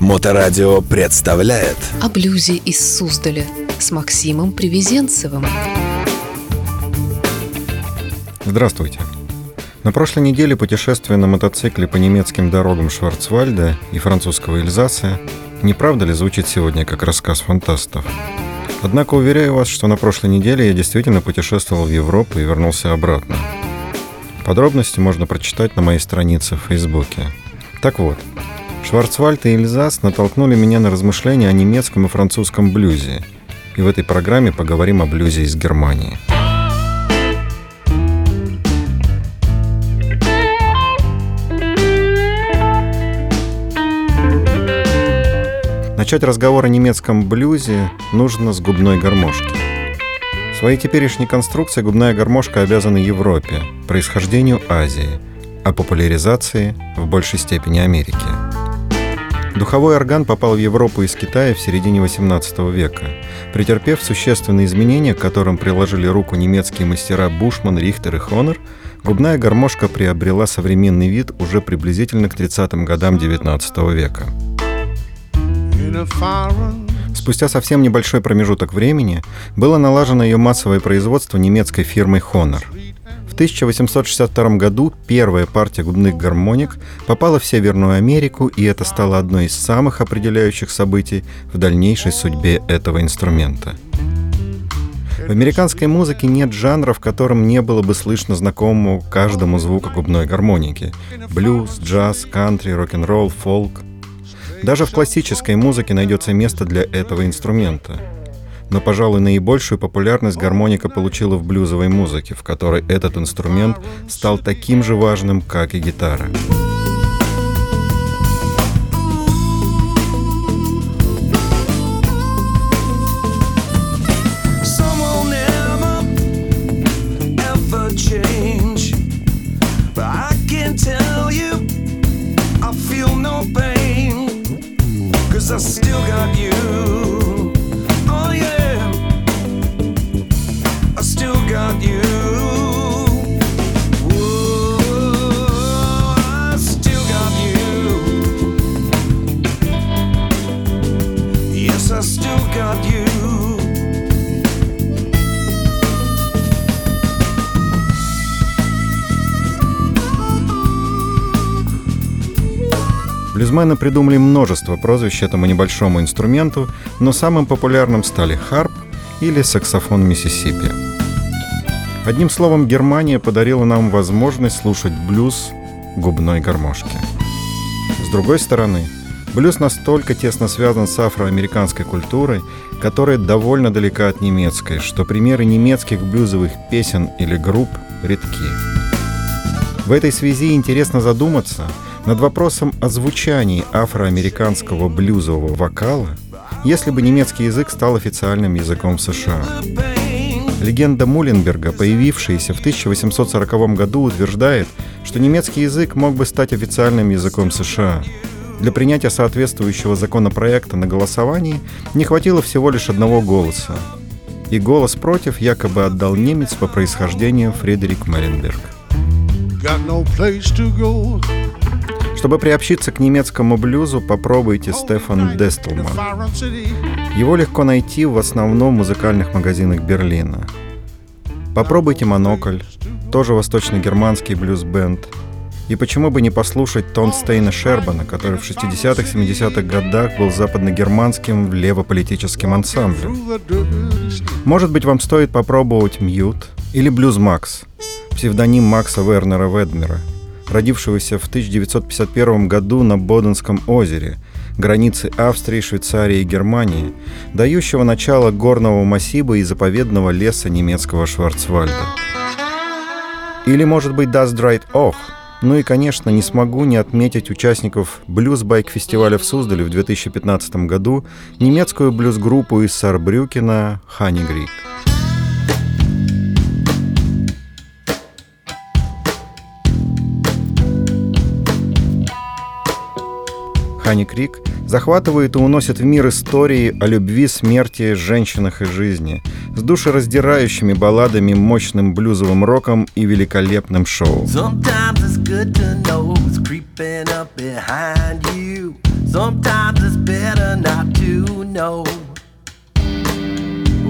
Моторадио представляет О блюзе из Суздаля с Максимом Привезенцевым. Здравствуйте. На прошлой неделе путешествие на мотоцикле по немецким дорогам Шварцвальда и французского Эльзаса не правда ли звучит сегодня как рассказ фантастов? Однако уверяю вас, что на прошлой неделе я действительно путешествовал в Европу и вернулся обратно. Подробности можно прочитать на моей странице в Фейсбуке. Так вот, Шварцвальд и Эльзас натолкнули меня на размышления о немецком и французском блюзе. И в этой программе поговорим о блюзе из Германии. Начать разговор о немецком блюзе нужно с губной гармошки. Своей теперешней конструкцией губная гармошка обязана Европе, происхождению Азии, а популяризации в большей степени Америки. Духовой орган попал в Европу из Китая в середине XVIII века, претерпев существенные изменения, к которым приложили руку немецкие мастера Бушман, Рихтер и Хонор, губная гармошка приобрела современный вид уже приблизительно к 30-м годам XIX века. Спустя совсем небольшой промежуток времени было налажено ее массовое производство немецкой фирмой Honor. В 1862 году первая партия губных гармоник попала в Северную Америку, и это стало одной из самых определяющих событий в дальнейшей судьбе этого инструмента. В американской музыке нет жанра, в котором не было бы слышно знакомому каждому звуку губной гармоники. Блюз, джаз, кантри, рок-н-ролл, фолк. Даже в классической музыке найдется место для этого инструмента. Но, пожалуй, наибольшую популярность гармоника получила в блюзовой музыке, в которой этот инструмент стал таким же важным, как и гитара. I still got you. Still got you. Блюзмены придумали множество прозвищ этому небольшому инструменту, но самым популярным стали harp или саксофон Миссисипи. Одним словом, Германия подарила нам возможность слушать блюз губной гармошки. С другой стороны, блюз настолько тесно связан с афроамериканской культурой, которая довольно далека от немецкой, что примеры немецких блюзовых песен или групп редки. В этой связи интересно задуматься – над вопросом о звучании афроамериканского блюзового вокала, если бы немецкий язык стал официальным языком США. Легенда Муленберга, появившаяся в 1840 году, утверждает, что немецкий язык мог бы стать официальным языком США. Для принятия соответствующего законопроекта на голосовании не хватило всего лишь одного голоса. И голос против якобы отдал немец по происхождению Фредерик Муленберг. Чтобы приобщиться к немецкому блюзу, попробуйте Стефан Дестлман. Его легко найти в основном музыкальных магазинах Берлина. Попробуйте «Монокль», тоже восточно-германский блюз-бенд. И почему бы не послушать Тон Стейна Шербана, который в 60-70-х годах был западно-германским левополитическим ансамблем. Может быть, вам стоит попробовать «Мьют» или «Блюз Макс», псевдоним Макса Вернера Ведмера – родившегося в 1951 году на Боденском озере, границы Австрии, Швейцарии и Германии, дающего начало горного массива и заповедного леса немецкого Шварцвальда. Или, может быть, Das Dried Ох. Ну и, конечно, не смогу не отметить участников блюз-байк-фестиваля в Суздале в 2015 году, немецкую блюз-группу из Сарбрюкена «Ханигрик». Хани Крик захватывает и уносит в мир истории о любви, смерти, женщинах и жизни, с душераздирающими балладами, мощным блюзовым роком и великолепным шоу. Sometimes it's good to know who's creeping up behind you. Sometimes it's better not to know.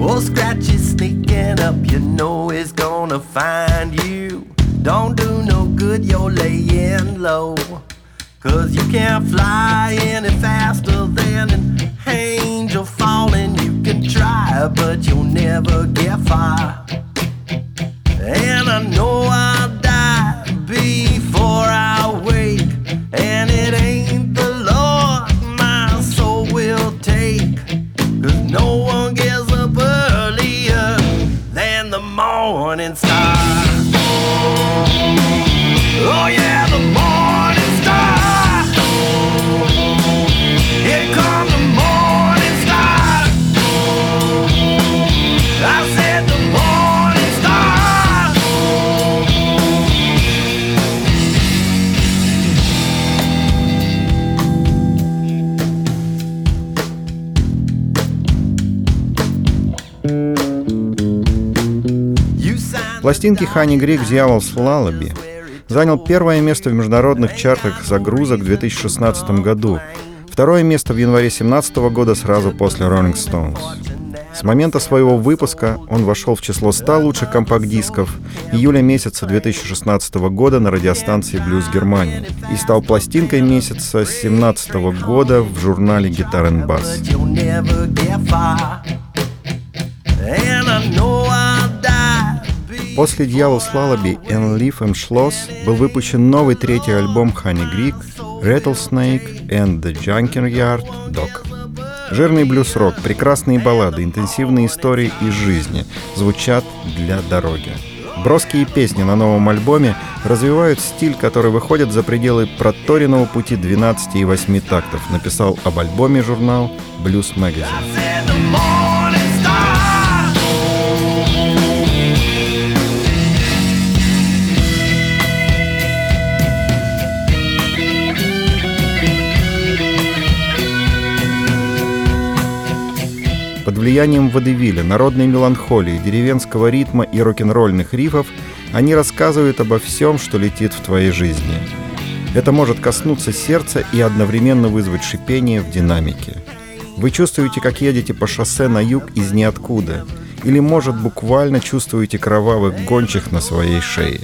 Oh, scratchy sneaking up, you know it's gonna find you. Don't do no good, you're laying low. Cause you can't fly any faster than an angel falling. You can try, but you'll never get far. And I know I'll Пластинки Хани Грик «Дьяволс Лалаби» занял первое место в международных чартах загрузок в 2016 году, второе место в январе 2017 года сразу после Rolling Stones. С момента своего выпуска он вошел в число 100 лучших компакт-дисков июля месяца 2016 года на радиостанции «Блюз Германии» и стал пластинкой месяца 2017 года в журнале «Гитар Bass». После «Дьявол с Лалаби» «En Leaf and Schloss» был выпущен новый третий альбом Хани Грик «Rattlesnake and the Junkyard Dog». Жирный блюз-рок, прекрасные баллады, интенсивные истории из жизни звучат для дороги. Броские песни на новом альбоме развивают стиль, который выходит за пределы проторенного пути 12 и 8 тактов, написал об альбоме журнал Blues Magazine. Под влиянием водевиля, народной меланхолии, деревенского ритма и рок-н-ролльных рифов они рассказывают обо всем, что летит в твоей жизни. Это может коснуться сердца и одновременно вызвать шипение в динамике. Вы чувствуете, как едете по шоссе на юг из ниоткуда, или, может, буквально чувствуете кровавых гончих на своей шее.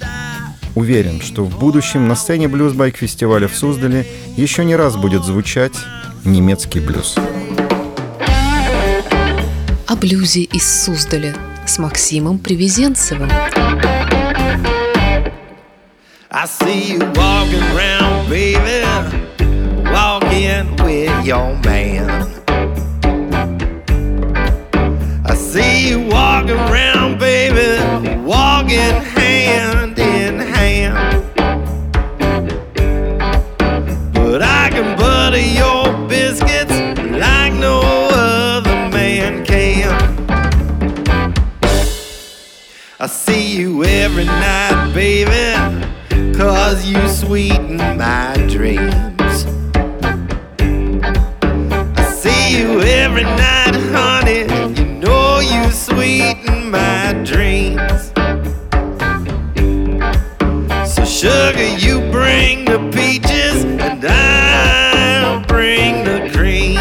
Уверен, что в будущем на сцене блюз-байк-фестиваля в Суздале еще не раз будет звучать немецкий блюз. О блюзе из Суздаля с Максимом Привезенцевым. I see you walking around, baby, walking with your man. I see you walking around, baby, walking I see you every night, baby, cause you sweeten my dreams. I see you every night, honey, you know you sweeten my dreams. So, sugar, you bring the peaches, and I'll bring the cream.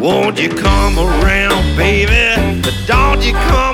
Won't you come around, baby? But don't you come